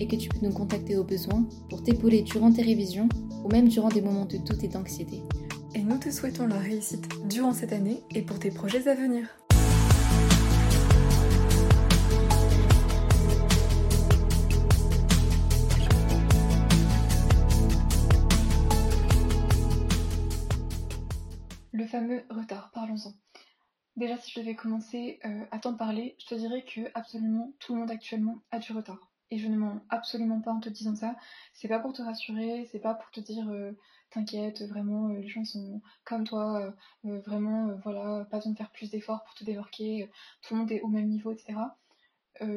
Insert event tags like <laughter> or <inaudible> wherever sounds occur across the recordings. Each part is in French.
et que tu peux nous contacter au besoin pour t'épauler durant tes révisions ou même durant des moments de doute et d'anxiété. Et nous te souhaitons la réussite durant cette année et pour tes projets à venir. Le fameux retard, parlons-en. Déjà, si je devais commencer euh, à t'en parler, je te dirais que absolument tout le monde actuellement a du retard. Et je ne mens absolument pas en te disant ça. C'est pas pour te rassurer, c'est pas pour te dire euh, t'inquiète, vraiment, euh, les gens sont comme toi, euh, vraiment, voilà, pas besoin de faire plus d'efforts pour te débarquer, tout le monde est au même niveau, etc.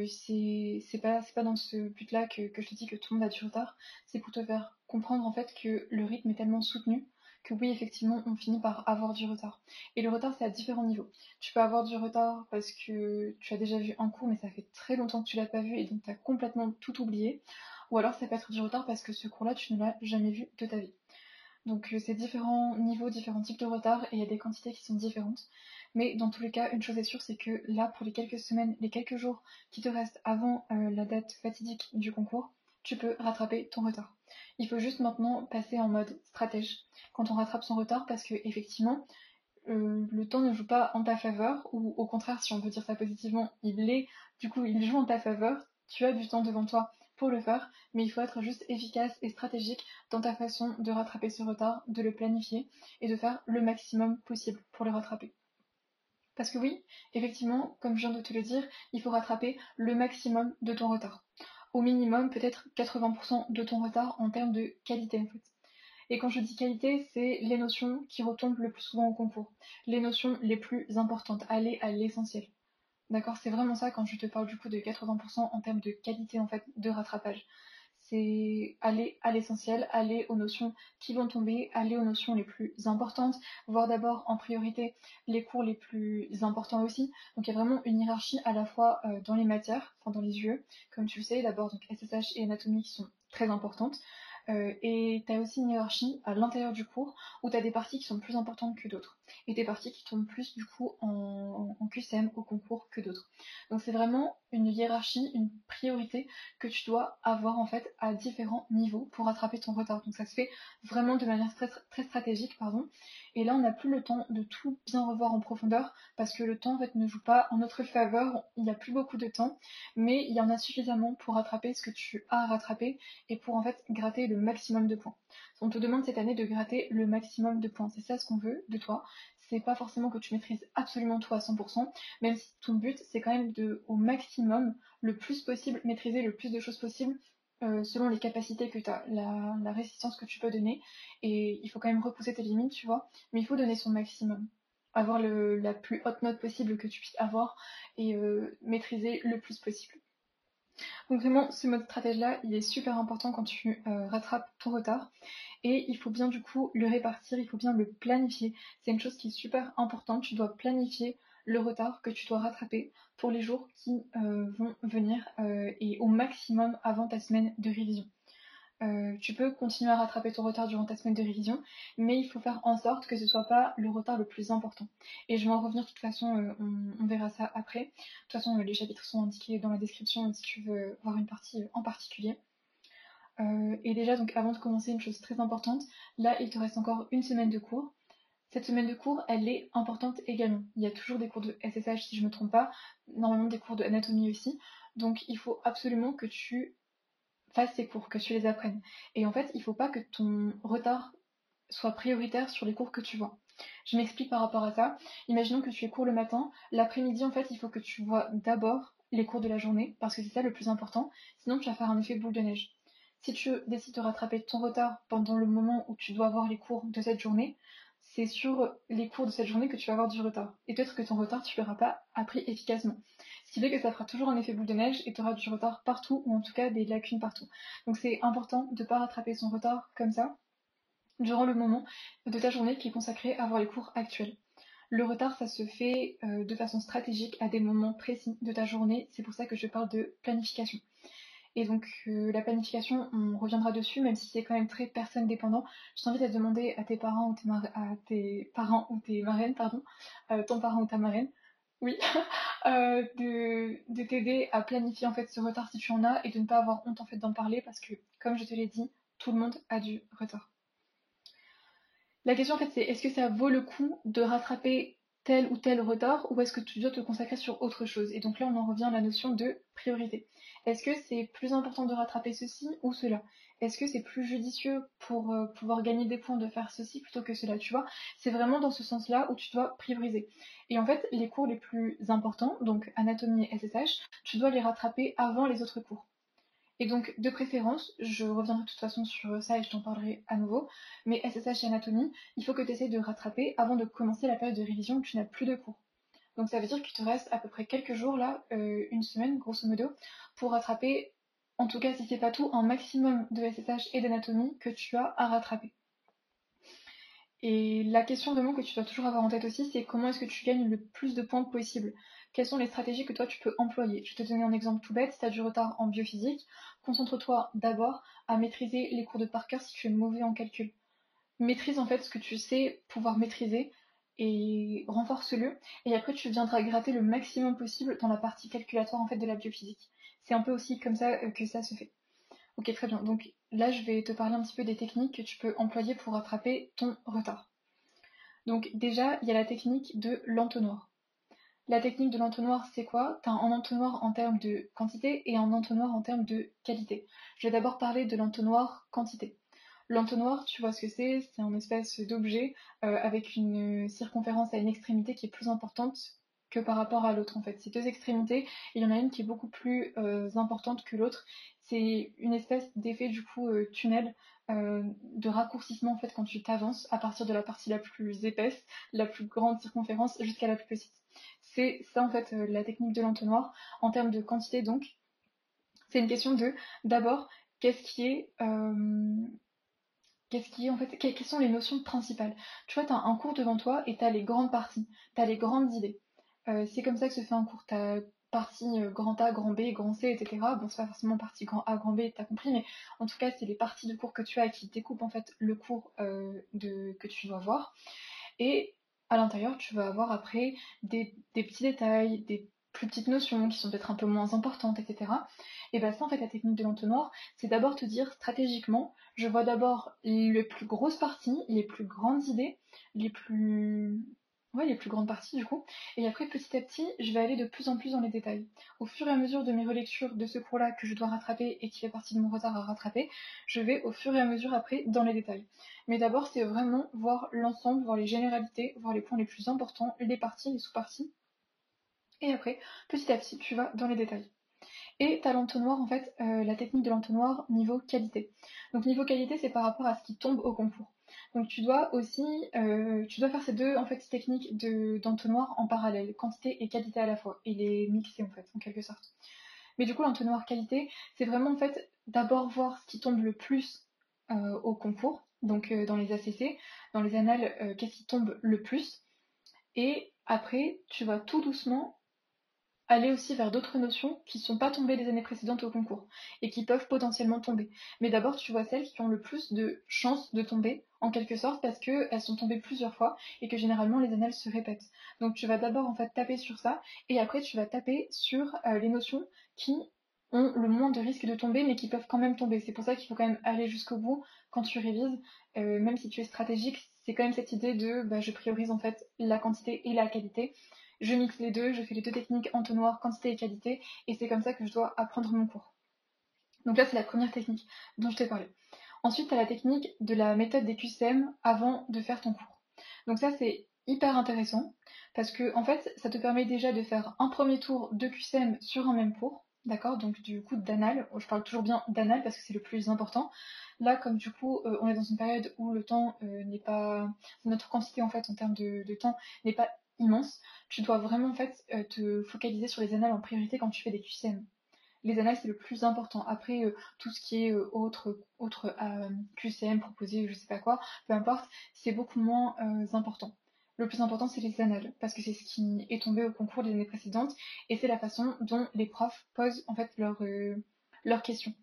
c'est pas, pas dans ce but-là que, que je te dis que tout le monde a du retard, c'est pour te faire comprendre en fait que le rythme est tellement soutenu que oui, effectivement, on finit par avoir du retard. Et le retard, c'est à différents niveaux. Tu peux avoir du retard parce que tu as déjà vu un cours, mais ça fait très longtemps que tu l'as pas vu et donc tu as complètement tout oublié. Ou alors ça peut être du retard parce que ce cours-là, tu ne l'as jamais vu de ta vie. Donc euh, c'est différents niveaux, différents types de retard et il y a des quantités qui sont différentes. Mais dans tous les cas, une chose est sûre, c'est que là, pour les quelques semaines, les quelques jours qui te restent avant euh, la date fatidique du concours, tu peux rattraper ton retard. Il faut juste maintenant passer en mode stratège. Quand on rattrape son retard parce que effectivement euh, le temps ne joue pas en ta faveur ou au contraire si on veut dire ça positivement il est du coup il joue en ta faveur. Tu as du temps devant toi pour le faire mais il faut être juste efficace et stratégique dans ta façon de rattraper ce retard de le planifier et de faire le maximum possible pour le rattraper. Parce que oui, effectivement, comme je viens de te le dire, il faut rattraper le maximum de ton retard au minimum peut-être 80% de ton retard en termes de qualité en fait. Et quand je dis qualité, c'est les notions qui retombent le plus souvent au concours, les notions les plus importantes, aller à l'essentiel. D'accord C'est vraiment ça quand je te parle du coup de 80% en termes de qualité en fait de rattrapage c'est aller à l'essentiel, aller aux notions qui vont tomber, aller aux notions les plus importantes, voir d'abord en priorité les cours les plus importants aussi. Donc il y a vraiment une hiérarchie à la fois euh, dans les matières, enfin dans les yeux, comme tu le sais, d'abord donc SSH et anatomie qui sont très importantes. Euh, et tu as aussi une hiérarchie à l'intérieur du cours où tu as des parties qui sont plus importantes que d'autres. Et des parties qui tombent plus du coup en, QCM au concours que d'autres. Donc c'est vraiment une hiérarchie, une priorité que tu dois avoir en fait à différents niveaux pour rattraper ton retard. Donc ça se fait vraiment de manière très, très stratégique, pardon. Et là on n'a plus le temps de tout bien revoir en profondeur parce que le temps en fait ne joue pas en notre faveur, il n'y a plus beaucoup de temps, mais il y en a suffisamment pour rattraper ce que tu as à rattraper et pour en fait gratter le maximum de points. On te demande cette année de gratter le maximum de points. C'est ça ce qu'on veut de toi. C'est pas forcément que tu maîtrises absolument tout à 100%, même si ton but c'est quand même de, au maximum, le plus possible, maîtriser le plus de choses possible euh, selon les capacités que tu as, la, résistance que tu peux donner. Et il faut quand même repousser tes limites, tu vois. Mais il faut donner son maximum. Avoir la plus haute note possible que tu puisses avoir et euh, maîtriser le plus possible. Donc vraiment, ce mode stratège-là, il est super important quand tu euh, rattrapes ton retard. Et il faut bien du coup le répartir, il faut bien le planifier. C'est une chose qui est super importante. Tu dois planifier le retard que tu dois rattraper pour les jours qui euh, vont venir euh, et au maximum avant ta semaine de révision. Euh, tu peux continuer à rattraper ton retard durant ta semaine de révision, mais il faut faire en sorte que ce soit pas le retard le plus important. Et je vais en revenir de toute façon, euh, on, verra ça après. De toute façon, les chapitres sont indiqués dans la description si tu veux voir une partie en particulier. Euh, et déjà, donc avant de commencer, une chose très importante, là il te reste encore une semaine de cours. Cette semaine de cours, elle est importante également. Il y a toujours des cours de SSH si je ne me trompe pas, normalement des cours d'anatomie aussi. Donc il faut absolument que tu fasses ces cours, que tu les apprennes. Et en fait, il faut pas que ton retard soit prioritaire sur les cours que tu vois. Je m'explique par rapport à ça. Imaginons que tu es cours le matin, l'après-midi en fait, il faut que tu vois d'abord les cours de la journée parce que c'est ça le plus important. Sinon, tu vas faire un effet boule de neige. Si tu décides de rattraper ton retard pendant le moment où tu dois avoir les cours de cette journée, c'est sur les cours de cette journée que tu vas avoir du retard. Et peut-être que ton retard, tu ne l'auras pas appris efficacement. Ce qui fait que ça fera toujours un effet boule de neige et tu auras du retard partout, ou en tout cas des lacunes partout. Donc c'est important de ne pas rattraper son retard comme ça, durant le moment de ta journée qui est consacré à voir les cours actuels. Le retard, ça se fait euh, de façon stratégique à des moments précis de ta journée. C'est pour ça que je parle de planification. Et donc euh, la planification, on reviendra dessus, même si c'est quand même très personne dépendant. Je t'invite à demander à tes parents ou tes, à tes parents ou tes marraines, pardon, euh, ton parent ou ta marraine, oui, <laughs> euh, de, t'aider à planifier en fait ce retard si tu en as et de ne pas avoir honte en fait d'en parler parce que comme je te l'ai dit, tout le monde a du retard. La question en fait c'est est-ce que ça vaut le coup de rattraper tel ou tel retard ou est-ce que tu dois te consacrer sur autre chose? Et donc là on en revient à la notion de priorité. Est-ce que c'est plus important de rattraper ceci ou cela? Est-ce que c'est plus judicieux pour euh, pouvoir gagner des points de faire ceci plutôt que cela? Tu vois, c'est vraiment dans ce sens-là où tu dois prioriser. Et en fait, les cours les plus importants, donc anatomie et SSH, tu dois les rattraper avant les autres cours. Et donc, de préférence, je reviendrai de toute façon sur ça et je t'en parlerai à nouveau, mais SSH et anatomie, il faut que tu essaies de rattraper avant de commencer la période de révision où tu n'as plus de cours. Donc ça veut dire qu'il te reste à peu près quelques jours là, euh, une semaine grosso modo, pour rattraper, en tout cas si c'est pas tout, un maximum de SSH et d'anatomie que tu as à rattraper. Et la question vraiment que tu dois toujours avoir en tête aussi, c'est comment est-ce que tu gagnes le plus de points possible? Quelles sont les stratégies que toi tu peux employer? Je vais te donner un exemple tout bête, si tu as du retard en biophysique, concentre-toi d'abord à maîtriser les cours de par cœur si tu es mauvais en calcul. Maîtrise en fait ce que tu sais pouvoir maîtriser et renforce-le. Et après, tu viendras gratter le maximum possible dans la partie calculatoire en fait de la biophysique. C'est un peu aussi comme ça euh, que ça se fait. Ok, très bien. Donc là, je vais te parler un petit peu des techniques que tu peux employer pour rattraper ton retard. Donc déjà, il y a la technique de l'entonnoir. La technique de l'entonnoir, c'est quoi? Tu as un entonnoir en termes de quantité et un entonnoir en termes de qualité. Je vais d'abord parler de l'entonnoir quantité. L'entonnoir, tu vois ce que c'est? C'est un espèce d'objet euh, avec une circonférence à une extrémité qui est plus importante que par rapport à l'autre en fait. C'est deux extrémités il y en a une qui est beaucoup plus euh, importante que l'autre. C'est une espèce d'effet du coup euh, tunnel, de raccourcissement en fait quand tu t'avances à partir de la partie la plus épaisse, la plus grande circonférence jusqu'à la plus petite. C'est ça en fait la technique de l'entonnoir. En termes de quantité donc, c'est une question de d'abord qu'est-ce qui est Qu'est-ce qui en fait, quelles sont les notions principales? Tu vois, tu as un cours devant toi et tu as les grandes parties, tu as les grandes idées. Euh, c'est comme ça que se fait un cours. Tu as partie euh, grand A, grand B, grand C, etc. Bon, c'est pas forcément partie grand A, grand B, t'as compris, mais en tout cas, c'est les parties de cours que tu as qui découpent en fait le cours euh, que tu dois voir. Et à l'intérieur, tu vas avoir après des, des petits détails, des plus petites notions qui sont peut-être un peu moins importantes, etc. Et bien ça, en fait, la technique de l'entonnoir, c'est d'abord te dire stratégiquement, je vois d'abord les plus grosses parties, les plus grandes idées, les plus... Ouais, les plus grandes parties du coup. Et après, petit à petit, je vais aller de plus en plus dans les détails. Au fur et à mesure de mes relectures de ce cours-là que je dois rattraper et qui fait partie de mon retard à rattraper, je vais au fur et à mesure après dans les détails. Mais d'abord, c'est vraiment voir l'ensemble, voir les généralités, voir les points les plus importants, les parties, les sous-parties, et après, petit à petit, tu vas dans les détails. Et tu as l'entonnoir, en fait, euh, la technique de l'entonnoir niveau qualité. Donc niveau qualité, c'est par rapport à ce qui tombe au concours. Donc tu dois aussi, euh, tu dois faire ces deux en fait techniques d'entonnoir en parallèle, quantité et qualité à la fois, et les mixer en fait, en quelque sorte. Mais du coup, l'entonnoir qualité, c'est vraiment en fait d'abord voir ce qui tombe le plus euh, au concours, donc dans les ACC, dans les annales, qu'est-ce qui tombe le plus. Et après, tu vas tout doucement aller aussi vers d'autres notions qui ne sont pas tombées les années précédentes au concours et qui peuvent potentiellement tomber. Mais d'abord, tu vois celles qui ont le plus de chances de tomber, en quelque sorte, parce qu'elles sont tombées plusieurs fois et que généralement les annales se répètent. Donc tu vas d'abord en fait taper sur ça et après tu vas taper sur euh, les notions qui ont le moins de risque de tomber mais qui peuvent quand même tomber. C'est pour ça qu'il faut quand même aller jusqu'au bout quand tu révises, euh, même si tu es stratégique, c'est quand même cette idée de bah, je priorise en fait la quantité et la qualité je mixe les deux, je fais les deux techniques entonnoir, quantité et qualité, et c'est comme ça que je dois apprendre mon cours. Donc là, c'est la première technique dont je t'ai parlé. Ensuite, tu as la technique de la méthode des QCM avant de faire ton cours. Donc ça, c'est hyper intéressant parce que en fait, ça te permet déjà de faire un premier tour de QCM sur un même cours. D'accord? Donc du coup d'anal, je parle toujours bien d'anal parce que c'est le plus important. Là, comme du coup, euh, on est dans une période où le temps euh, n'est pas. Notre quantité en fait en termes de temps n'est pas immense, tu dois vraiment en fait te focaliser sur les annales en priorité quand tu fais des QCM les annales c'est le plus important. Après euh, tout ce qui est euh, autre, autre euh, QCM proposé, je sais pas quoi, peu importe, c'est beaucoup moins important. Le plus important c'est les annales parce que c'est ce qui est tombé au concours des années précédentes et c'est la façon dont les profs posent en fait leurs questions.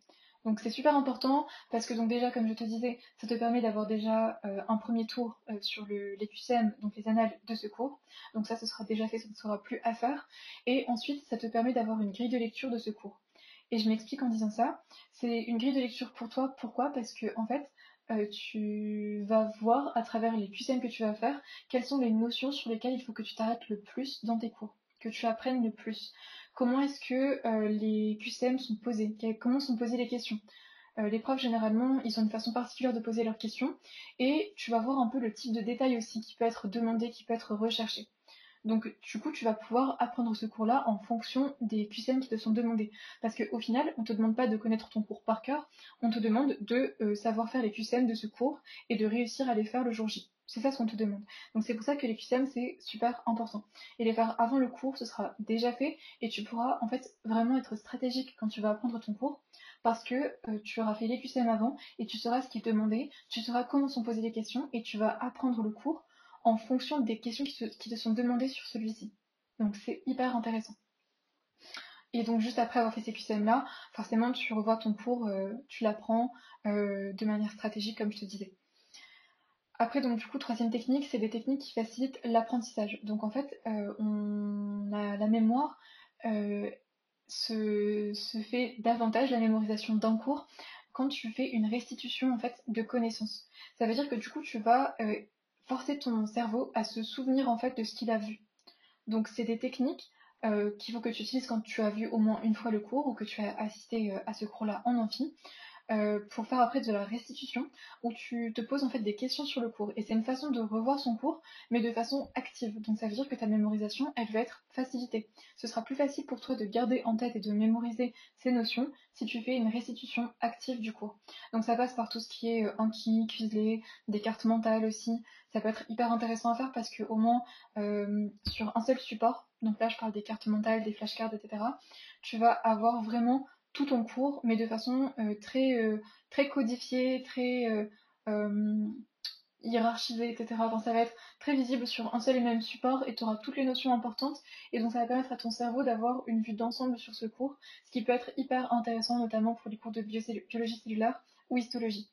Donc c'est super important parce que donc déjà comme je te disais, ça te permet d'avoir déjà un premier tour sur le, les QCM, donc les annales de ce cours. Donc ça ce sera déjà fait, ça ne sera plus à faire. Et ensuite ça te permet d'avoir une grille de lecture de ce cours. Et je m'explique en disant ça. C'est une grille de lecture pour toi. Pourquoi? Parce que en fait, euh, tu vas voir à travers les QCM que tu vas faire quelles sont les notions sur lesquelles il faut que tu t'arrêtes le plus dans tes cours, que tu apprennes le plus. Comment est-ce que euh, les QCM sont posés? Comment sont posées les questions? Euh, les profs généralement ils ont une façon particulière de poser leurs questions et tu vas voir un peu le type de détail aussi qui peut être demandé, qui peut être recherché. Donc du coup, tu vas pouvoir apprendre ce cours-là en fonction des QCM qui te sont demandés. Parce qu'au final, on ne te demande pas de connaître ton cours par cœur, on te demande de euh, savoir faire les QCM de ce cours et de réussir à les faire le jour J. C'est ça ce qu'on te demande. Donc c'est pour ça que les QCM c'est super important. Et les faire avant le cours, ce sera déjà fait et tu pourras en fait vraiment être stratégique quand tu vas apprendre ton cours parce que euh, tu auras fait les QCM avant et tu sauras ce qui est demandé, tu sauras comment sont posées les questions et tu vas apprendre le cours en fonction des questions qui te, sont demandées sur celui-ci. Donc c'est hyper intéressant. Et donc juste après avoir fait ces QCM là, forcément tu revois ton cours, euh, tu l'apprends euh, de manière stratégique comme je te disais. Après donc du coup troisième technique, c'est des techniques qui facilitent l'apprentissage. Donc en fait euh, la mémoire se, se, fait davantage la mémorisation d'un cours quand tu fais une restitution en fait de connaissances. Ça veut dire que du coup tu vas forcer ton cerveau à se souvenir en fait de ce qu'il a vu. Donc c'est des techniques euh, qu'il faut que tu utilises quand tu as vu au moins une fois le cours ou que tu as assisté euh, à ce cours-là en amphi. Euh, pour faire après de la restitution où tu te poses en fait des questions sur le cours. Et c'est une façon de revoir son cours mais de façon active. Donc ça veut dire que ta mémorisation elle va être facilitée. Ce sera plus facile pour toi de garder en tête et de mémoriser ces notions si tu fais une restitution active du cours. Donc ça passe par tout ce qui est euh, Anki, Quizlet, des cartes mentales aussi. Ça peut être hyper intéressant à faire parce que au moins euh, sur un seul support donc là je parle des cartes mentales, des flashcards etc tu vas avoir vraiment tout ton cours, mais de façon euh, très, euh, très codifiée, très euh, hiérarchisée, etc. ça va être très visible sur un seul et même support et tu auras toutes les notions importantes et donc ça va permettre à ton cerveau d'avoir une vue d'ensemble sur ce cours, ce qui peut être hyper intéressant notamment pour les cours de biologie cellulaire ou histologie.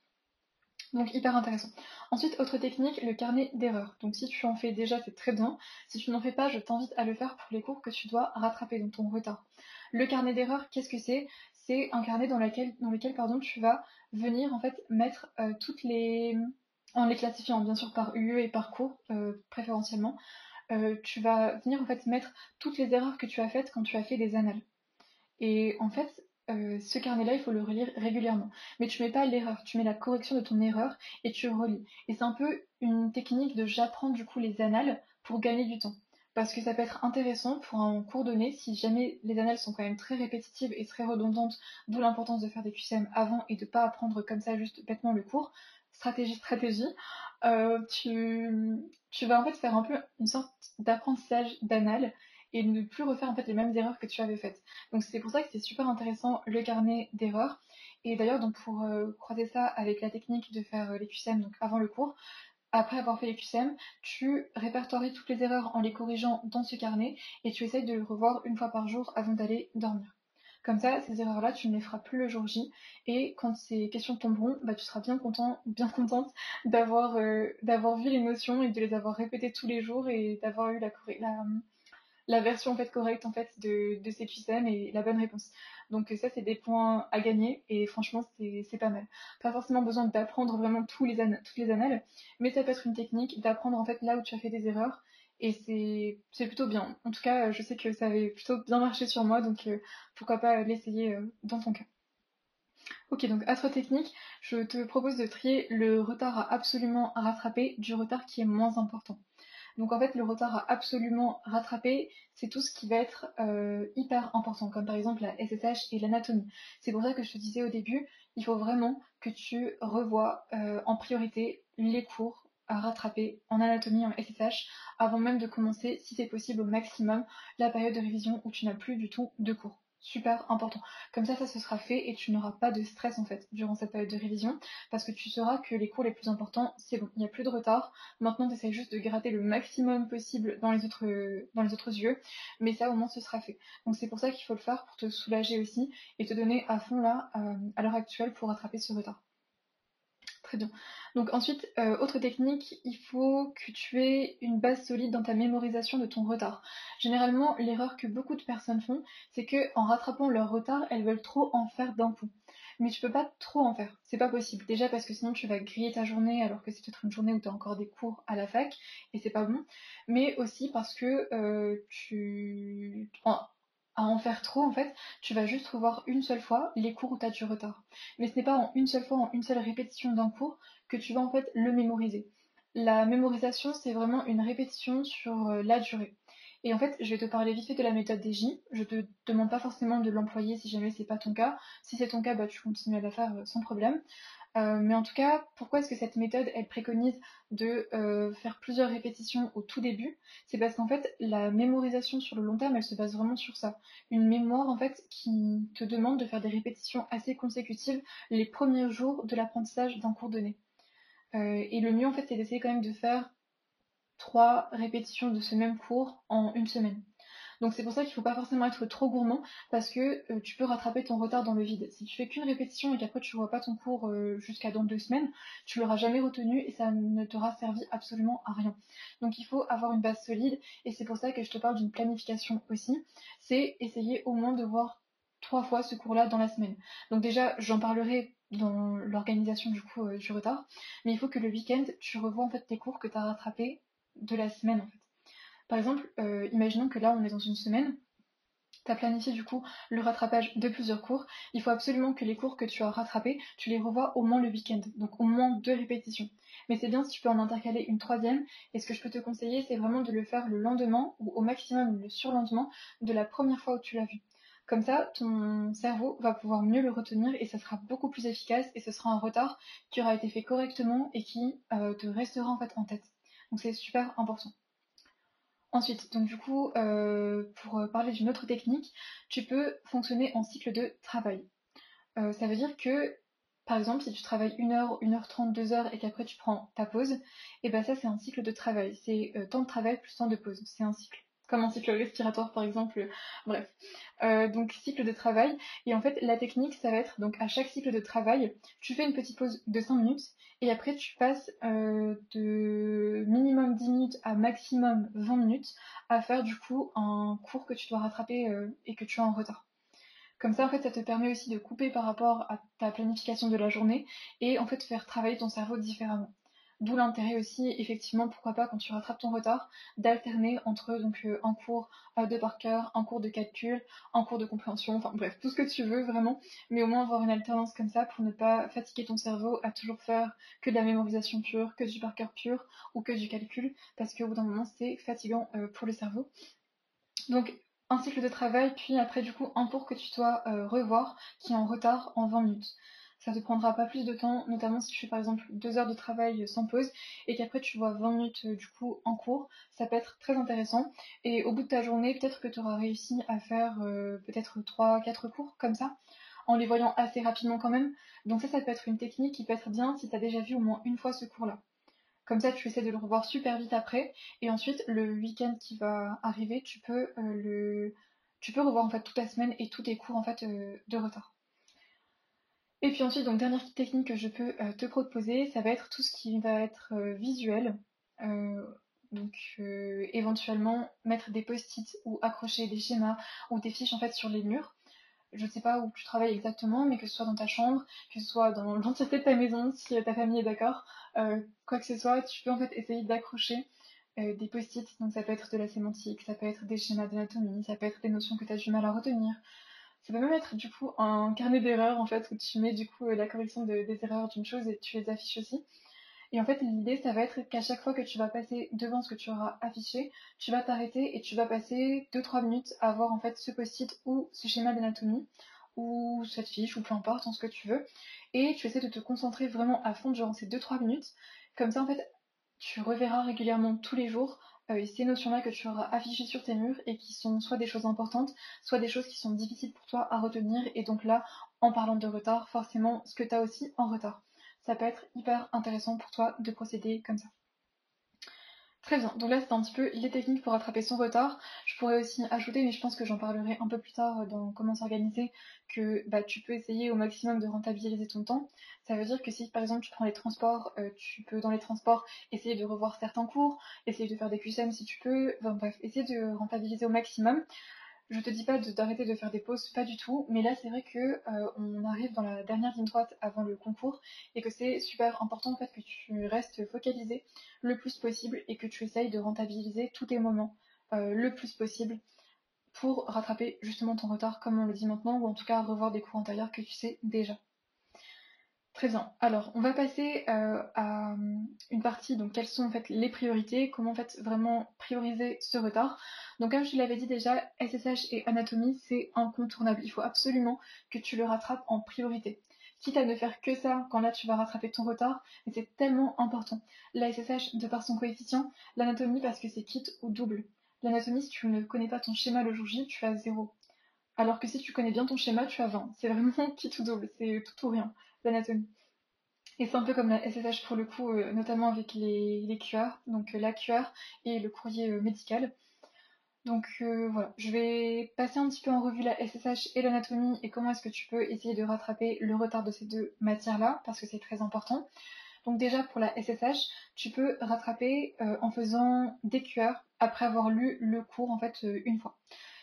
Donc hyper intéressant. Ensuite, autre technique, le carnet d'erreurs. Donc si tu en fais déjà, c'est très bien. Si tu n'en fais pas, je t'invite à le faire pour les cours que tu dois rattraper, dans ton retard. Le carnet d'erreurs, qu'est-ce que c'est? C'est un carnet dans, dans lequel tu vas venir en fait mettre euh, toutes les... en les classifiant bien sûr par UE et par cours euh, préférentiellement. Euh, tu vas venir en fait mettre toutes les erreurs que tu as faites quand tu as fait des annales. Et en fait, ce carnet-là, il faut le relire régulièrement. Mais tu mets pas l'erreur, tu mets la correction de ton erreur et tu relis. Et c'est un peu une technique de j'apprends du coup les annales pour gagner du temps parce que ça peut être intéressant pour un cours donné si jamais les annales sont quand même très répétitives et très redondantes, d'où l'importance de faire des QCM avant et de pas apprendre comme ça juste bêtement le cours. Stratégie, stratégie. Euh, tu, vas en fait faire un peu une sorte d'apprentissage d'annales et ne plus refaire en fait les mêmes erreurs que tu avais faites. Donc c'est pour ça que c'est super intéressant le carnet d'erreurs. Et d'ailleurs donc pour euh, croiser ça avec la technique de faire euh, les QCM avant le cours, après avoir fait les QCM, tu répertories toutes les erreurs en les corrigeant dans ce carnet et tu essayes de le revoir une fois par jour avant d'aller dormir. Comme ça, ces erreurs-là, tu ne les feras plus le jour J. Et quand ces questions tomberont, bah, tu seras bien content, bien contente d'avoir euh, vu les notions et de les avoir répétées tous les jours et d'avoir eu la, la, la version en fait correcte en fait de, de ces QCM et la bonne réponse. Donc ça c'est des points à gagner et franchement c'est pas mal. Pas forcément besoin d'apprendre vraiment toutes les annales, mais ça peut être une technique d'apprendre en fait là où tu as fait des erreurs et c'est plutôt bien. En tout cas je sais que ça avait plutôt bien marché sur moi donc euh, pourquoi pas l'essayer euh, dans ton cas. Ok, donc autre technique, je te propose de trier le retard à absolument rattraper du retard qui est moins important. Donc en fait, le retard à absolument rattraper, c'est tout ce qui va être euh, hyper important, comme par exemple la SSH et l'anatomie. C'est pour ça que je te disais au début, il faut vraiment que tu revois euh, en priorité les cours à rattraper en anatomie, en SSH, avant même de commencer, si c'est possible au maximum, la période de révision où tu n'as plus du tout de cours super important. Comme ça, ça se sera fait et tu n'auras pas de stress en fait durant cette période de révision parce que tu sauras que les cours les plus importants, c'est bon, il n'y a plus de retard. Maintenant, tu juste de gratter le maximum possible dans les autres, dans les autres yeux, mais ça au moins ce sera fait. Donc c'est pour ça qu'il faut le faire pour te soulager aussi et te donner à fond là, euh, à l'heure actuelle, pour rattraper ce retard. Très bien. Donc ensuite, euh, autre technique, il faut que tu aies une base solide dans ta mémorisation de ton retard. Généralement, l'erreur que beaucoup de personnes font, c'est que en rattrapant leur retard, elles veulent trop en faire d'un coup. Mais tu peux pas trop en faire, c'est pas possible. Déjà parce que sinon tu vas griller ta journée alors que c'est peut-être une journée où tu as encore des cours à la fac et c'est pas bon. Mais aussi parce que euh, tu à en faire trop, en fait, tu vas juste revoir une seule fois les cours où tu as du retard. Mais ce n'est pas en une seule fois, en une seule répétition d'un cours, que tu vas en fait le mémoriser. La mémorisation, c'est vraiment une répétition sur euh, la durée. Et en fait, je vais te parler vite fait de la méthode des J. Je te demande pas forcément de l'employer si jamais c'est pas ton cas. Si c'est ton cas, bah, tu continues à la faire euh, sans problème. Euh, mais en tout cas, pourquoi est-ce que cette méthode, elle préconise de euh, faire plusieurs répétitions au tout début? C'est parce qu'en fait, la mémorisation sur le long terme, elle se base vraiment sur ça. Une mémoire, en fait, qui te demande de faire des répétitions assez consécutives les premiers jours de l'apprentissage d'un cours donné. Euh, et le mieux, en fait, c'est d'essayer quand même de faire trois répétitions de ce même cours en une semaine. Donc c'est pour ça qu'il ne faut pas forcément être trop gourmand parce que euh, tu peux rattraper ton retard dans le vide. Si tu fais qu'une répétition et qu'après tu ne vois pas ton cours euh, jusqu'à dans deux semaines, tu l'auras jamais retenu et ça ne t'aura servi absolument à rien. Donc il faut avoir une base solide et c'est pour ça que je te parle d'une planification aussi. C'est essayer au moins de voir trois fois ce cours-là dans la semaine. Donc déjà, j'en parlerai dans l'organisation du coup euh, du retard, mais il faut que le week-end, tu revois en fait tes cours que tu as rattrapés de la semaine en fait. Par exemple, euh, imaginons que là on est dans une semaine, tu as planifié du coup le rattrapage de plusieurs cours, il faut absolument que les cours que tu as rattrapés, tu les revois au moins le week-end, donc au moins deux répétitions. Mais c'est bien si tu peux en intercaler une troisième, et ce que je peux te conseiller, c'est vraiment de le faire le lendemain, ou au maximum le surlendemain, de la première fois où tu l'as vu. Comme ça, ton cerveau va pouvoir mieux le retenir et ça sera beaucoup plus efficace et ce sera un retard qui aura été fait correctement et qui euh, te restera en fait en tête. Donc c'est super important. Ensuite, donc euh, pour euh, parler d'une autre technique, tu peux fonctionner en cycle de travail. Euh, ça veut dire que, par exemple, si tu travailles 1 heure, 1 heure 30, 2 heures et qu'après tu prends ta pause, et eh ben ça c'est un cycle de travail. C'est temps de travail plus temps de pause. C'est un cycle comme un cycle respiratoire par exemple, bref. Euh, donc cycle de travail. Et en fait la technique ça va être donc à chaque cycle de travail, tu fais une petite pause de 5 minutes et après tu passes euh, de minimum 10 minutes à maximum 20 minutes à faire du coup un cours que tu dois rattraper euh, et que tu as en retard. Comme ça en fait ça te permet aussi de couper par rapport à ta planification de la journée et en fait faire travailler ton cerveau différemment. D'où l'intérêt aussi, effectivement, pourquoi pas quand tu rattrapes ton retard, d'alterner entre donc euh, un cours euh, de par cœur, un cours de calcul, un cours de compréhension, enfin bref, tout ce que tu veux vraiment, mais au moins avoir une alternance comme ça pour ne pas fatiguer ton cerveau à toujours faire que de la mémorisation pure, que du par cœur pur ou que du calcul, parce qu'au bout d'un moment c'est fatigant euh, pour le cerveau. Donc un cycle de travail, puis après du coup un cours que tu dois revoir qui est en retard en 20 minutes ça te prendra pas plus de temps, notamment si tu fais par exemple deux heures de travail sans pause et qu'après tu vois 20 minutes euh, du coup en cours, ça peut être très intéressant. Et au bout de ta journée, peut-être que tu auras réussi à faire euh, peut-être 3-4 cours comme ça, en les voyant assez rapidement quand même. Donc ça, ça peut être une technique qui peut être bien si tu as déjà vu au moins une fois ce cours-là. Comme ça, tu essaies de le revoir super vite après. Et ensuite, le week-end qui va arriver, tu peux euh, le... Tu peux revoir en fait toute la semaine et tous tes cours en fait de retard. Et puis ensuite, donc dernière technique que je peux euh, te proposer, ça va être tout ce qui va être euh, visuel. Euh, donc éventuellement mettre des post-it ou accrocher des schémas ou des fiches en fait sur les murs. Je ne sais pas où tu travailles exactement, mais que ce soit dans ta chambre, que ce soit dans <laughs> l'entièreté de ta maison, si ta famille est d'accord, quoi que ce soit, tu peux en fait essayer d'accrocher des post-it. Donc ça peut être de la sémantique, ça peut être des schémas d'anatomie, ça peut être des notions que tu as du mal à retenir, ça peut même être du coup un carnet d'erreurs en fait où tu mets du coup la correction des erreurs d'une chose et tu les affiches aussi. Et en fait l'idée ça va être qu'à chaque fois que tu vas passer devant ce que tu auras affiché, tu vas t'arrêter et tu vas passer 2-3 minutes à voir en fait ce post-it ou ce schéma d'anatomie ou cette fiche ou peu importe en ce que tu veux et tu essaies de te concentrer vraiment à fond durant ces 2-3 minutes. Comme ça en fait tu reverras régulièrement tous les jours euh, ces notions-là que tu auras affichées sur tes murs et qui sont soit des choses importantes, soit des choses qui sont difficiles pour toi à retenir. Et donc là, en parlant de retard, forcément, ce que tu as aussi en retard. Ça peut être hyper intéressant pour toi de procéder comme ça. Très bien, donc là c'est un petit peu les techniques pour rattraper son retard. Je pourrais aussi ajouter, mais je pense que j'en parlerai un peu plus tard dans comment s'organiser, que bah, tu peux essayer au maximum de rentabiliser ton temps. Ça veut dire que si par exemple tu prends les transports, euh, tu peux dans les transports essayer de revoir certains cours, essayer de faire des QCM si tu peux, enfin bref, essayer de rentabiliser au maximum. Je te dis pas d'arrêter de, faire des pauses, pas du tout, mais là c'est vrai que euh, on arrive dans la dernière ligne droite avant le concours et que c'est super important en fait que tu restes focalisé le plus possible et que tu essayes de rentabiliser tous tes moments euh, le plus possible pour rattraper justement ton retard comme on le dit maintenant ou en tout cas revoir des cours antérieurs que tu sais déjà. Bien. Alors, on va passer euh, à euh, une partie, donc quelles sont en fait les priorités, comment en fait vraiment prioriser ce retard. Donc comme je l'avais dit déjà, SSH et anatomie, c'est incontournable. Il faut absolument que tu le rattrapes en priorité. Quitte à ne faire que ça quand là tu vas rattraper ton retard, mais c'est tellement important. La SSH de par son coefficient, l'anatomie parce que c'est quitte ou double. L'anatomie, si tu ne connais pas ton schéma le jour J, tu as zéro. Alors que si tu connais bien ton schéma, tu as 20. C'est vraiment <laughs> quitte ou double, c'est tout ou rien l'anatomie. Et c'est un peu comme la SSH pour le coup, euh, notamment avec les, les QR, donc euh, la QR et le courrier euh, médical. Donc voilà, je vais passer un petit peu en revue la SSH et l'anatomie et comment est-ce que tu peux essayer de rattraper le retard de ces deux matières-là, parce que c'est très important. Donc déjà pour la SSH, tu peux rattraper en faisant des QR après avoir lu le cours en fait une fois.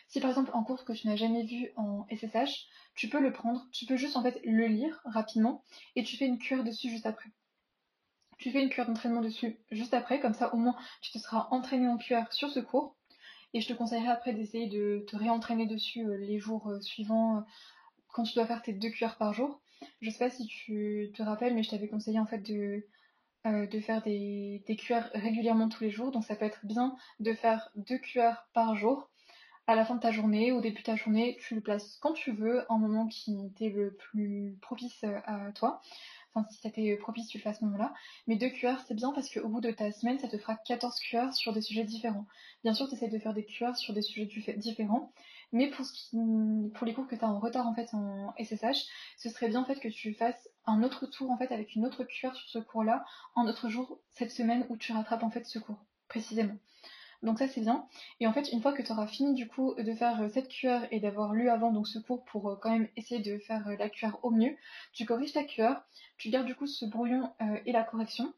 Si par exemple un cours que tu n'as jamais vu en SSH, tu peux le prendre, tu peux juste en fait le lire rapidement et tu fais une cure dessus juste après. Tu fais une cure d'entraînement dessus juste après, comme ça au moins tu te seras entraîné en QR sur ce cours. Et je te conseillerais après d'essayer de te réentraîner dessus euh, les jours euh, suivants euh, quand tu dois faire tes deux QR par jour. Je sais pas si tu te rappelles, mais je t'avais conseillé en fait de, faire des, des régulièrement tous les jours. Donc ça peut être bien de faire deux QR par jour à la fin de ta journée, au début de ta journée, tu le places quand tu veux, en moment qui t'est le plus propice euh, à toi. Enfin, si ça t'est propice, tu le fais à ce moment-là. Mais deux QR, c'est bien parce qu'au bout de ta semaine, ça te fera 14 QR sur des sujets différents. Bien sûr, tu essaies de faire des QR sur des sujets différents. Mais pour, les cours que tu as en retard en fait en SSH, ce serait bien en fait que tu fasses un autre tour en fait avec une autre QR sur ce cours-là, un autre jour cette semaine où tu rattrapes en fait ce cours précisément. Donc ça c'est bien. Et en fait, une fois que tu auras fini du coup de faire euh, cette QR et d'avoir lu avant donc ce cours pour euh, quand même essayer de faire euh, la QR au mieux, tu corriges ta QR, tu gardes du coup ce brouillon et la correction.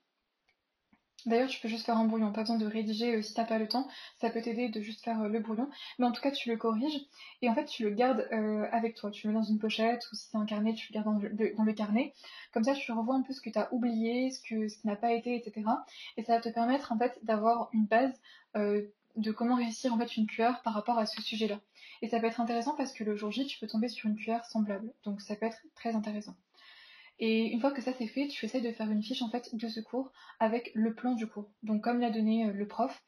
D'ailleurs, tu peux juste faire un brouillon, pas besoin de rédiger si t'as pas le temps. Ça peut t'aider de juste faire le brouillon. Mais en tout cas, tu le corriges et en fait, tu le gardes avec toi. Tu le mets dans une pochette ou si c'est un carnet, tu le gardes dans le, carnet. Comme ça, tu revois un peu ce que tu as oublié, ce, ce qui n'a pas été, etc. Et ça va te permettre en fait d'avoir une base de comment réussir en fait une QR par rapport à ce sujet-là. Et ça peut être intéressant parce que le jour J, tu peux tomber sur une QR semblable. Donc ça peut être très intéressant. Et une fois que ça c'est fait, tu essaies de faire une fiche en fait de ce cours avec le plan du cours. Donc comme l'a donné euh, le prof,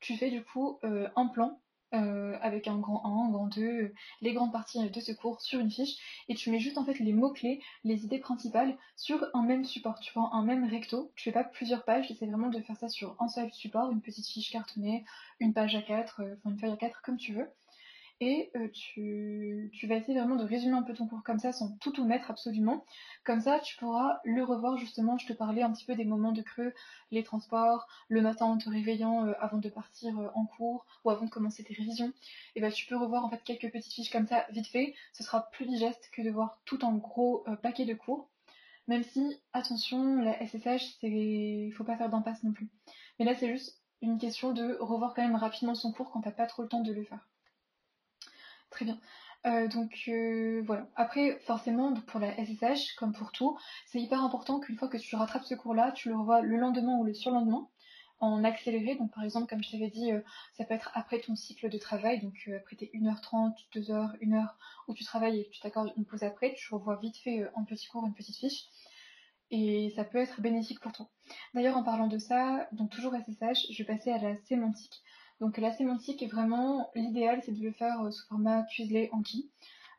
tu fais du coup euh, un plan euh, avec un grand 1, un grand 2, les grandes parties de ce cours sur une fiche et tu mets juste en fait les mots-clés, les idées principales sur un même support. Tu prends un même recto, tu fais pas plusieurs pages, j'essaie vraiment de faire ça sur un seul support, une petite fiche cartonnée, une page à 4, enfin une feuille à 4 comme tu veux et euh, tu, vas essayer vraiment de résumer un peu ton cours comme ça sans tout tout mettre absolument. Comme ça, tu pourras le revoir justement. Je te parlais un petit peu des moments de creux, les transports, le matin en te réveillant euh, avant de partir euh, en cours ou avant de commencer tes révisions. Et ben tu peux revoir en fait quelques petites fiches comme ça vite fait. Ce sera plus digeste que de voir tout en gros paquet de cours. Même si, attention, la SSH, c'est, faut pas faire d'impasse non plus. Mais là, c'est juste une question de revoir quand même rapidement son cours quand t'as pas trop le temps de le faire. Très bien. Euh, donc euh, voilà. Après, forcément, pour la SSH, comme pour tout, c'est hyper important qu'une fois que tu rattrapes ce cours-là, tu le revois le lendemain ou le surlendemain en accéléré. Donc par exemple, comme je t'avais dit, euh, ça peut être après ton cycle de travail, donc après tes 1h30, 2h, 1h où tu travailles et tu t'accordes une pause après, tu revois vite fait en petit cours une petite fiche. Et ça peut être bénéfique pour toi. D'ailleurs, en parlant de ça, donc toujours SSH, je vais passer à la sémantique. Donc la sémantique est vraiment l'idéal, c'est de le faire euh, sous format Quizlet Anki,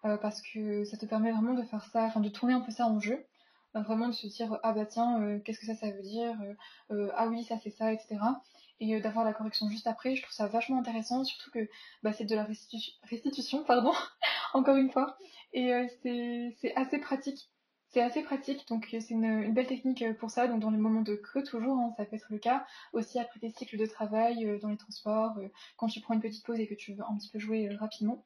euh, parce que ça te permet vraiment de faire ça, enfin de tourner un peu ça en jeu. bah, vraiment de se dire ah bah tiens qu'est-ce que ça ça veut dire ah oui ça c'est ça etc et d'avoir la correction juste après je trouve ça vachement intéressant surtout que bah, c'est de la restitution pardon <laughs> encore une fois. Et c'est assez pratique c'est assez pratique, donc c'est une, belle technique pour ça. Donc dans les moments de creux toujours, hein, ça peut être le cas. Aussi après tes cycles de travail, dans les transports, quand tu prends une petite pause et que tu veux un petit peu jouer rapidement.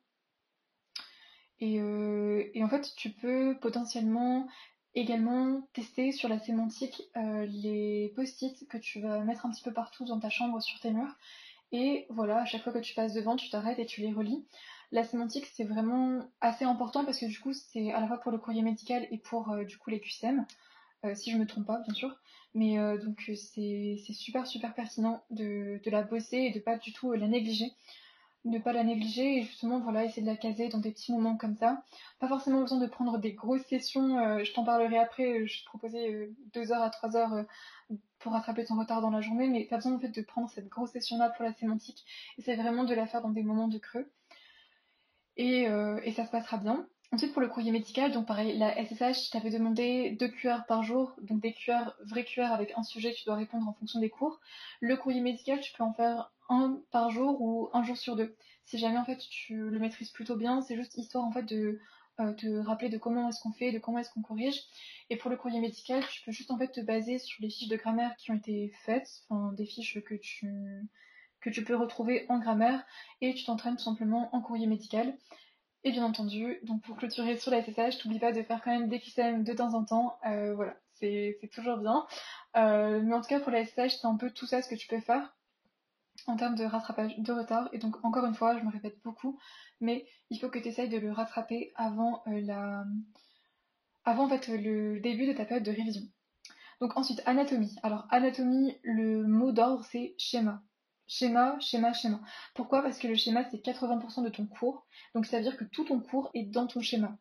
Euh, et, en fait, tu peux potentiellement également tester sur la sémantique euh, les post-it que tu vas mettre un petit peu partout dans ta chambre sur tes murs. Et voilà, à chaque fois que tu passes devant, tu t'arrêtes et tu les relis. La sémantique, c'est vraiment assez important parce que du coup, c'est à la fois pour le courrier médical et pour euh, du coup les QCM, si je me trompe pas, bien sûr. Mais donc, c'est super, super pertinent de, la bosser et de pas du tout la négliger ne pas la négliger et justement voilà essayer de la caser dans des petits moments comme ça. Pas forcément besoin de prendre des grosses sessions, euh, je t'en parlerai après, je te proposais 2 euh, heures à 3 heures euh, pour rattraper ton retard dans la journée, mais pas besoin en fait de prendre cette grosse session là pour la sémantique, c'est vraiment de la faire dans des moments de creux. Et, et ça se passera bien. Ensuite, pour le courrier médical, donc pareil, la SSH t'avais demandé deux QR par jour, donc des QR, vrais QR avec un sujet que tu dois répondre en fonction des cours. Le courrier médical, tu peux en faire un par jour ou un jour sur deux. Si jamais en fait tu le maîtrises plutôt bien, c'est juste histoire en fait de euh, te rappeler de comment est-ce qu'on fait, de comment est-ce qu'on corrige. Et pour le courrier médical, tu peux juste en fait te baser sur les fiches de grammaire qui ont été faites, enfin des fiches que tu que tu peux retrouver en grammaire et tu t'entraînes tout simplement en courrier médical. Et bien entendu, donc pour clôturer sur la SSH, t'oublie pas de faire quand même des QCM de temps en temps. Euh, voilà, c'est toujours bien. Euh, mais en tout cas pour la SSH, c'est un peu tout ça ce que tu peux faire en termes de rattrapage de retard. Et donc, encore une fois, je me répète beaucoup, mais il faut que tu essayes de le rattraper avant, euh, la... avant le début de ta période de révision. Donc ensuite, anatomie. Alors, anatomie, le mot d'ordre, c'est schéma. Schéma, schéma, schéma. Pourquoi? Parce que le schéma, c'est 80% de ton cours. Donc, ça veut dire que tout ton cours est dans ton schéma.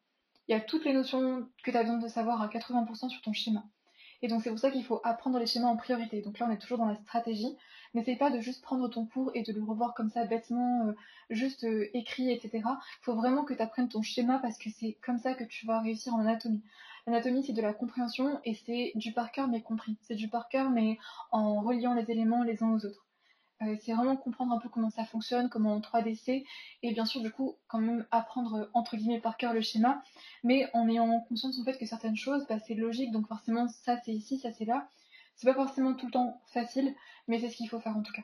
Il y a toutes les notions que tu as besoin de savoir à 80% sur ton schéma. Et donc c'est pour ça qu'il faut apprendre les schémas en priorité. Donc là on est toujours dans la stratégie. N'essaye pas de juste prendre ton cours et de le revoir comme ça bêtement, euh, juste euh, écrit, etc. Il faut vraiment que tu apprennes ton schéma parce que c'est comme ça que tu vas réussir en anatomie. L'anatomie c'est de la compréhension et c'est du par cœur mais compris. C'est du par cœur mais en reliant les éléments les uns aux autres. Euh, c'est vraiment comprendre un peu comment ça fonctionne, comment on 3DC, et bien sûr du coup quand même apprendre entre guillemets par cœur le schéma, mais en ayant conscience en fait que certaines choses, bah, c'est logique, donc forcément ça c'est ici, ça c'est là. C'est pas forcément tout le temps facile, mais c'est ce qu'il faut faire en tout cas.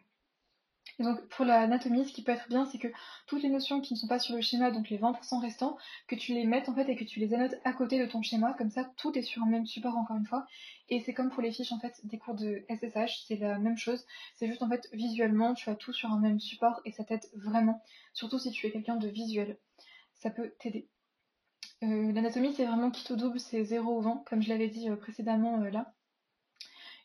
Donc pour l'anatomie, ce qui peut être bien, c'est que toutes les notions qui ne sont pas sur le schéma, donc les 20% restants, que tu les mettes en fait et que tu les annotes à côté de ton schéma, comme ça tout est sur un même support encore une fois. Et c'est comme pour les fiches en fait des cours de SSH, c'est la même chose. C'est juste en fait visuellement, tu as tout sur un même support et ça t'aide vraiment, surtout si tu es quelqu'un de visuel. Ça peut t'aider. Euh, l'anatomie c'est vraiment quitte au double, c'est 0 ou 20, comme je l'avais dit euh, précédemment euh, là.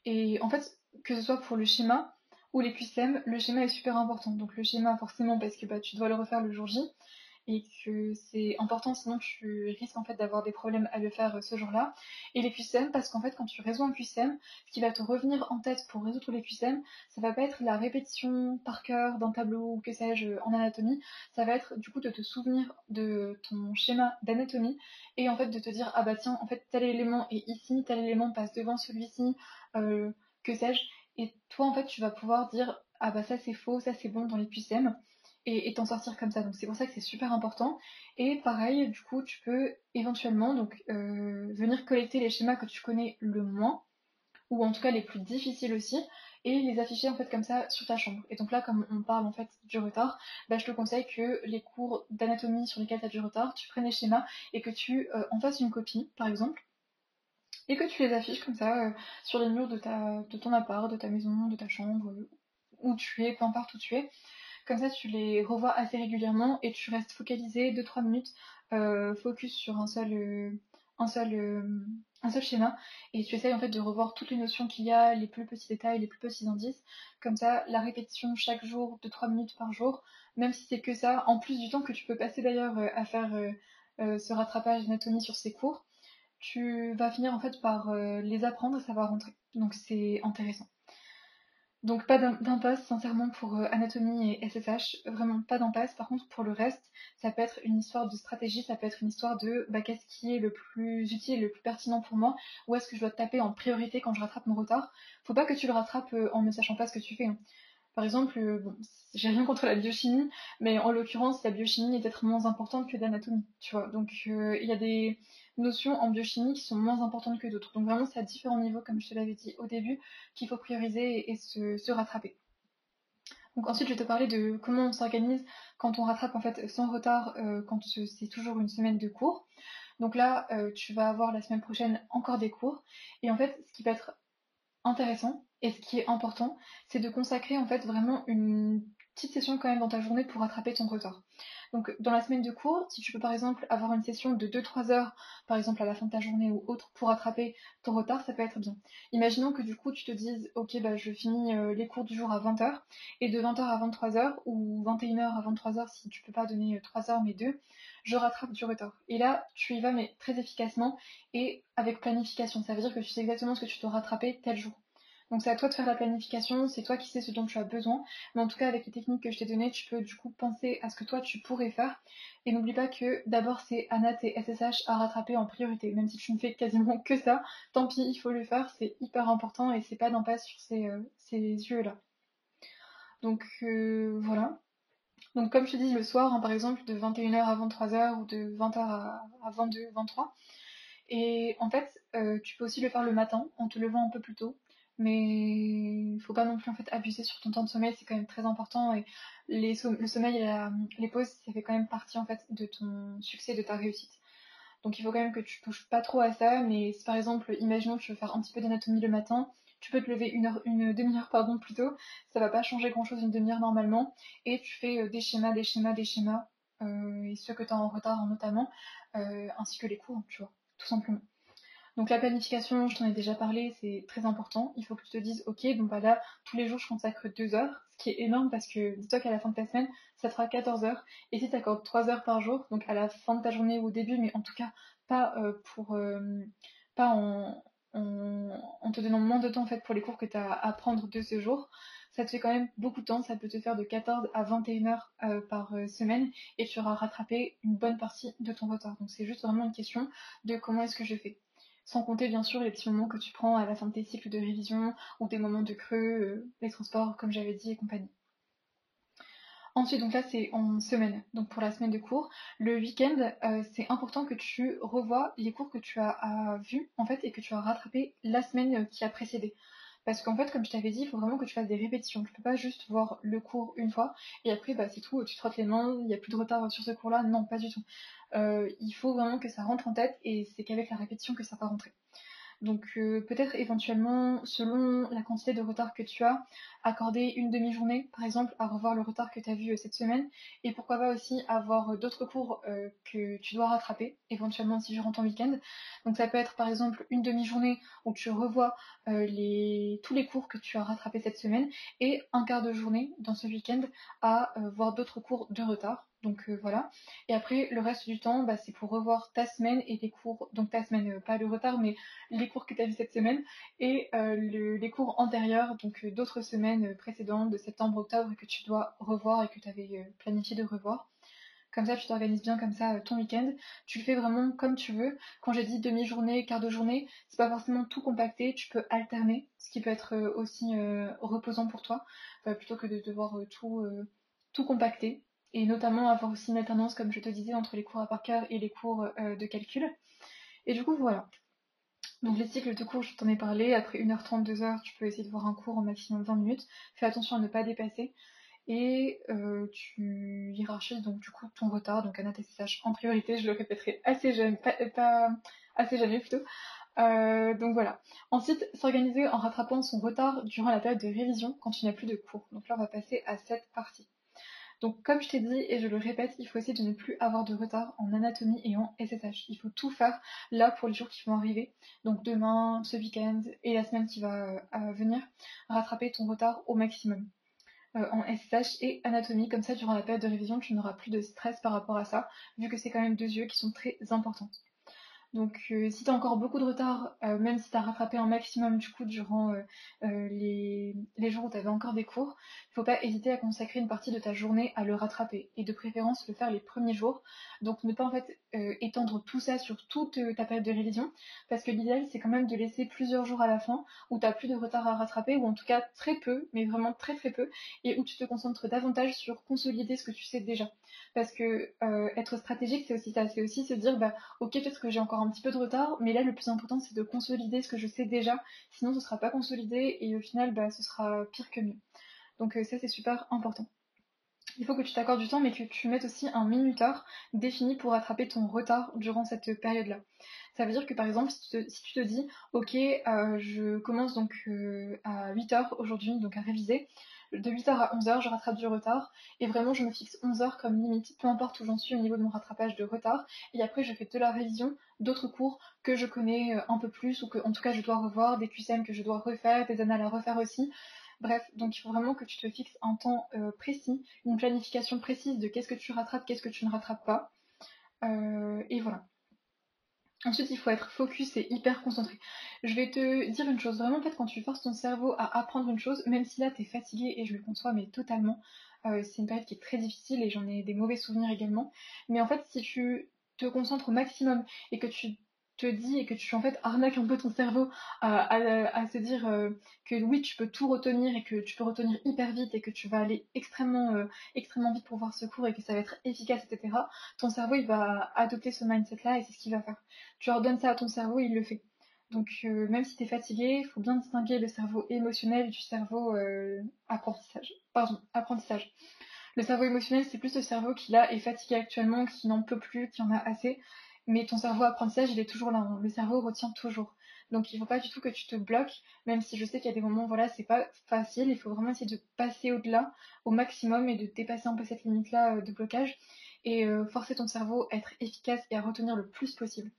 Et en fait, que ce soit pour le schéma, ou les QCM, le schéma est super important. Donc le schéma forcément parce que bah, tu dois le refaire le jour J et que c'est important sinon tu risques en fait d'avoir des problèmes à le faire euh, ce jour-là. Et les QCM parce qu'en fait quand tu résous un QCM, ce qui va te revenir en tête pour résoudre les QCM, ça va pas être la répétition par cœur d'un tableau ou que sais-je en anatomie, ça va être du coup de te souvenir de ton schéma d'anatomie et en fait de te dire ah bah tiens en fait tel élément est ici, tel élément passe devant celui-ci, euh, que sais-je et toi, en fait, tu vas pouvoir dire Ah bah ça c'est faux, ça c'est bon dans les QCM et t'en sortir comme ça. Donc c'est pour ça que c'est super important. Et pareil, du coup, tu peux éventuellement donc euh, venir collecter les schémas que tu connais le moins, ou en tout cas les plus difficiles aussi, et les afficher en fait comme ça sur ta chambre. Et donc là, comme on parle en fait du retard, bah, je te conseille que les cours d'anatomie sur lesquels tu as du retard, tu prennes les schémas et que tu euh, en fasses une copie, par exemple et que tu les affiches comme ça euh, sur les murs de, ta, de ton appart, de ta maison, de ta chambre, où tu es, peu importe où tu es. Comme ça, tu les revois assez régulièrement et tu restes focalisé 2-3 minutes, euh, focus sur un seul, euh, un, seul, un seul schéma et tu essayes en fait de revoir toutes les notions qu'il y a, les plus petits détails, les plus petits indices. Comme ça, la répétition chaque jour de 3 minutes par jour, même si c'est que ça, en plus du temps que tu peux passer d'ailleurs à faire ce rattrapage d'anatomie sur ces cours, tu vas finir en fait par euh, les apprendre et va rentrer. Donc c'est intéressant. Donc pas d'impasse, sincèrement, pour euh, anatomie et SSH, vraiment pas d'impasse. Par contre, pour le reste, ça peut être une histoire de stratégie, ça peut être une histoire de bah, qu'est-ce qui est le plus utile, le plus pertinent pour moi, où est-ce que je dois taper en priorité quand je rattrape mon retard? Faut pas que tu le rattrapes euh, en ne sachant pas ce que tu fais. Hein. Par exemple, j'ai rien contre la biochimie, mais en l'occurrence, la biochimie est peut-être moins importante que l'anatomie. Donc il y a des notions en biochimie qui sont moins importantes que d'autres. Donc vraiment, c'est à différents niveaux, comme je te l'avais dit au début, qu'il faut prioriser et, se, rattraper. Donc ensuite, je vais te parler de comment on s'organise quand on rattrape en fait sans retard, euh, quand c'est toujours une semaine de cours. Donc là, euh, tu vas avoir la semaine prochaine encore des cours. Et en fait, ce qui peut être intéressant et ce qui est important, c'est de consacrer en fait vraiment une petite session quand même dans ta journée pour rattraper ton retard. Donc dans la semaine de cours, si tu peux par exemple avoir une session de 2-3 heures, par exemple à la fin de ta journée ou autre, pour rattraper ton retard, ça peut être bien. Imaginons que du coup tu te dises, ok bah je finis euh, les cours du jour à 20h, et de 20h à 23h, ou 21h à 23h si tu peux pas donner 3 euh, heures mais 2, je rattrape du retard. Et là, tu y vas mais très efficacement et avec planification. Ça veut dire que tu sais exactement ce que tu dois rattraper tel jour. Donc c'est à toi de faire la planification, c'est toi qui sais ce dont tu as besoin. Mais en tout cas, avec les techniques que je t'ai données, tu peux du coup penser à ce que toi tu pourrais faire. Et n'oublie pas que d'abord c'est ANAT et SSH à rattraper en priorité. Même si tu ne fais quasiment que ça, tant pis, il faut le faire, c'est hyper important et c'est pas d'en passer sur ces, euh, yeux-là. Donc euh, voilà. Donc comme je te dis le soir, hein, par exemple, de 21h à 23h ou de 20h à, 22, 23. Et en fait, euh, tu peux aussi le faire le matin en te levant un peu plus tôt mais il faut pas non plus en fait abuser sur ton temps de sommeil, c'est quand même très important et le sommeil et les pauses, ça fait quand même partie en fait de ton succès, de ta réussite. Donc il faut quand même que tu touches pas trop à ça, mais si par exemple, imaginons que tu veux faire un petit peu d'anatomie le matin, tu peux te lever une, heure, une demi-heure pardon plus tôt, ça va pas changer grand chose une demi-heure normalement, et tu fais euh, des schémas, des schémas, des schémas, euh, et ceux que tu as en retard notamment, euh, ainsi que les cours, tu vois, tout simplement. Donc la planification, je t'en ai déjà parlé, c'est très important. Il faut que tu te dises, ok, donc bah là, tous les jours, je consacre 2 heures, ce qui est énorme parce que dis-toi qu'à la fin de ta semaine, ça fera 14 heures. Et si tu accordes 3 heures par jour, donc à la fin de ta journée ou au début, mais en tout cas pas euh, pour euh, pas en, en, te donnant moins de temps en fait pour les cours que tu as à prendre de ce jour, ça te fait quand même beaucoup de temps, ça peut te faire de 14 à 21 heures euh, par semaine et tu auras rattrapé une bonne partie de ton retard. Donc c'est juste vraiment une question de comment est-ce que je fais. Sans compter bien sûr les petits moments que tu prends à la fin de tes cycles de révision ou des moments de creux, euh, les transports comme j'avais dit et compagnie. Ensuite, donc là c'est en semaine, donc pour la semaine de cours. Le week-end, euh, c'est important que tu revois les cours que tu as vus en fait et que tu as rattrapé la semaine qui a précédé. Parce qu'en fait, comme je t'avais dit, il faut vraiment que tu fasses des répétitions. Tu peux pas juste voir le cours une fois et après, bah, c'est tout, tu te frottes les mains, il n'y a plus de retard sur ce cours-là. Non, pas du tout. Euh, il faut vraiment que ça rentre en tête et c'est qu'avec la répétition que ça va rentrer. Donc euh, peut-être éventuellement, selon la quantité de retard que tu as, accorder une demi-journée, par exemple, à revoir le retard que tu as vu euh, cette semaine. Et pourquoi pas aussi avoir euh, d'autres cours que tu dois rattraper, éventuellement si durant ton week-end. Donc ça peut être par exemple une demi-journée où tu revois tous les cours que tu as rattrapés cette semaine et un quart de journée dans ce week-end à voir d'autres cours de retard donc euh, voilà. Et après, le reste du temps, bah, c'est pour revoir ta semaine et les cours, donc ta semaine, euh, pas le retard, mais les cours que tu as vu cette semaine et euh, les cours antérieurs, donc d'autres semaines précédentes, de septembre, octobre, que tu dois revoir et que tu avais planifié de revoir. Comme ça, tu t'organises bien comme ça ton week-end. Tu le fais vraiment comme tu veux. Quand j'ai dit demi-journée, quart de journée, c'est pas forcément tout compacté. Tu peux alterner, ce qui peut être aussi reposant pour toi, plutôt que de devoir tout compacter et notamment avoir aussi une alternance, comme je te disais, entre les cours à par cœur et les cours euh, de calcul. Et du coup, voilà. Donc les cycles de cours, je t'en ai parlé. Après 1h30, 2h, tu peux essayer de voir un cours en maximum 20 minutes. Fais attention à ne pas dépasser. Et euh, tu hiérarchises donc du coup ton retard, donc un ATCH en priorité, je le répéterai assez jamais, pas, assez jamais plutôt. Euh, donc voilà. Ensuite, s'organiser en rattrapant son retard durant la période de révision quand tu n'as plus de cours. Donc là, on va passer à cette partie. Donc comme je t'ai dit et je le répète, il faut essayer de ne plus avoir de retard en anatomie et en SSH. Il faut tout faire là pour les jours qui vont arriver. Donc demain, ce week-end et la semaine qui va euh, venir, rattraper ton retard au maximum. Euh, en SSH et anatomie, comme ça durant la période de révision tu n'auras plus de stress par rapport à ça, vu que c'est quand même deux yeux qui sont très importantes. Donc euh, si tu as encore beaucoup de retard, euh, même si tu as rattrapé un maximum du coup durant euh, les, jours où tu avais encore des cours, il faut pas hésiter à consacrer une partie de ta journée à le rattraper et de préférence le faire les premiers jours. Donc ne pas en fait étendre tout ça sur toute ta période de révision parce que l'idéal c'est quand même de laisser plusieurs jours à la fin où tu as plus de retard à rattraper ou en tout cas très peu, mais vraiment très très peu et où tu te concentres davantage sur consolider ce que tu sais déjà. Parce que être stratégique c'est aussi ça, c'est aussi se dire bah ok peut-être que j'ai encore un petit peu de retard, mais là le plus important c'est de consolider ce que je sais déjà, sinon ce sera pas consolidé et au final bah, ce sera pire que mieux. Donc euh, ça c'est super important. Il faut que tu t'accordes du temps, mais que tu mettes aussi un minuteur défini pour rattraper ton retard durant cette période-là. Ça veut dire que par exemple, si tu te, dis, ok, euh, je commence donc euh, à 8h aujourd'hui, donc à réviser, de 8h à 11h, je rattrape du retard. Et vraiment, je me fixe 11h comme limite, peu importe où j'en suis au niveau de mon rattrapage de retard. Et après, je fais de la révision d'autres cours que je connais euh, un peu plus, ou que en tout cas je dois revoir, des QCM que je dois refaire, des annales à refaire aussi. Bref, donc il faut vraiment que tu te fixes un temps euh, précis, une planification précise de qu'est-ce que tu rattrapes, qu'est-ce que tu ne rattrapes pas. Euh, et voilà. Ensuite, il faut être focus et hyper concentré. Je vais te dire une chose, vraiment, en fait, quand tu forces ton cerveau à apprendre une chose, même si là, tu es fatigué, et je le conçois, mais totalement, euh, c'est une période qui est très difficile et j'en ai des mauvais souvenirs également. Mais en fait, si tu te concentres au maximum et que tu te dis et que tu en fait arnaques un peu ton cerveau à, se dire euh, que oui tu peux tout retenir et que tu peux retenir hyper vite et que tu vas aller extrêmement euh, extrêmement vite pour voir ce cours et que ça va être efficace etc ton cerveau il va adopter ce mindset là et c'est ce qu'il va faire. Tu ordonnes ça à ton cerveau il le fait. Donc euh, même si tu es fatigué il faut bien distinguer le cerveau émotionnel du cerveau apprentissage pardon apprentissage. Le cerveau émotionnel c'est plus le cerveau qui là est fatigué actuellement qui n'en peut plus qui en a assez mais ton cerveau apprentissage, il est toujours là. Hein. Le cerveau retient toujours. Donc il ne faut pas du tout que tu te bloques, même si je sais qu'il y a des moments, voilà, c'est pas facile. Il faut vraiment essayer de passer au-delà, au maximum, et de dépasser un peu cette limite-là euh, de blocage, et euh, forcer ton cerveau à être efficace et à retenir le plus possible.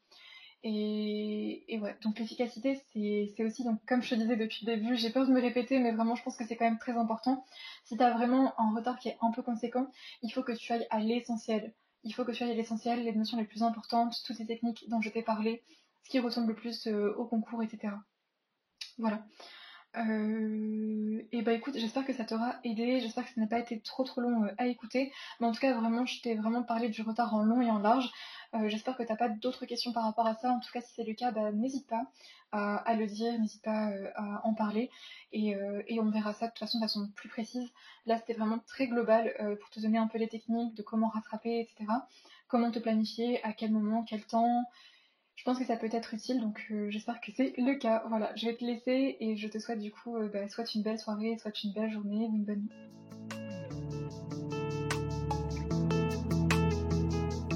Et, et ouais, donc l'efficacité, c'est aussi, donc comme je te disais depuis le début, j'ai peur de me répéter, mais vraiment je pense que c'est quand même très important. Si tu as vraiment un retard qui est un peu conséquent, il faut que tu ailles à l'essentiel il faut que tu ailles l'essentiel, les notions les plus importantes, toutes les techniques dont je t'ai parlé, ce qui ressemble le plus euh, au concours, etc. Voilà. Euh, et bah écoute, j'espère que ça t'aura aidé, j'espère que ça n'a pas été trop trop long euh, à écouter, mais en tout cas vraiment je t'ai vraiment parlé du retard en long et en large. J'espère que t'as pas d'autres questions par rapport à ça, en tout cas si c'est le cas, bah, n'hésite pas à, le dire, n'hésite pas à en parler et, et, on verra ça de façon plus précise. Là c'était vraiment très global pour te donner un peu les techniques de comment rattraper, etc. Comment te planifier, à quel moment, quel temps, je pense que ça peut être utile, donc euh, j'espère que c'est le cas. Voilà, je vais te laisser et je te souhaite du coup euh, bah, soit une belle soirée, soit une belle journée ou une bonne nuit.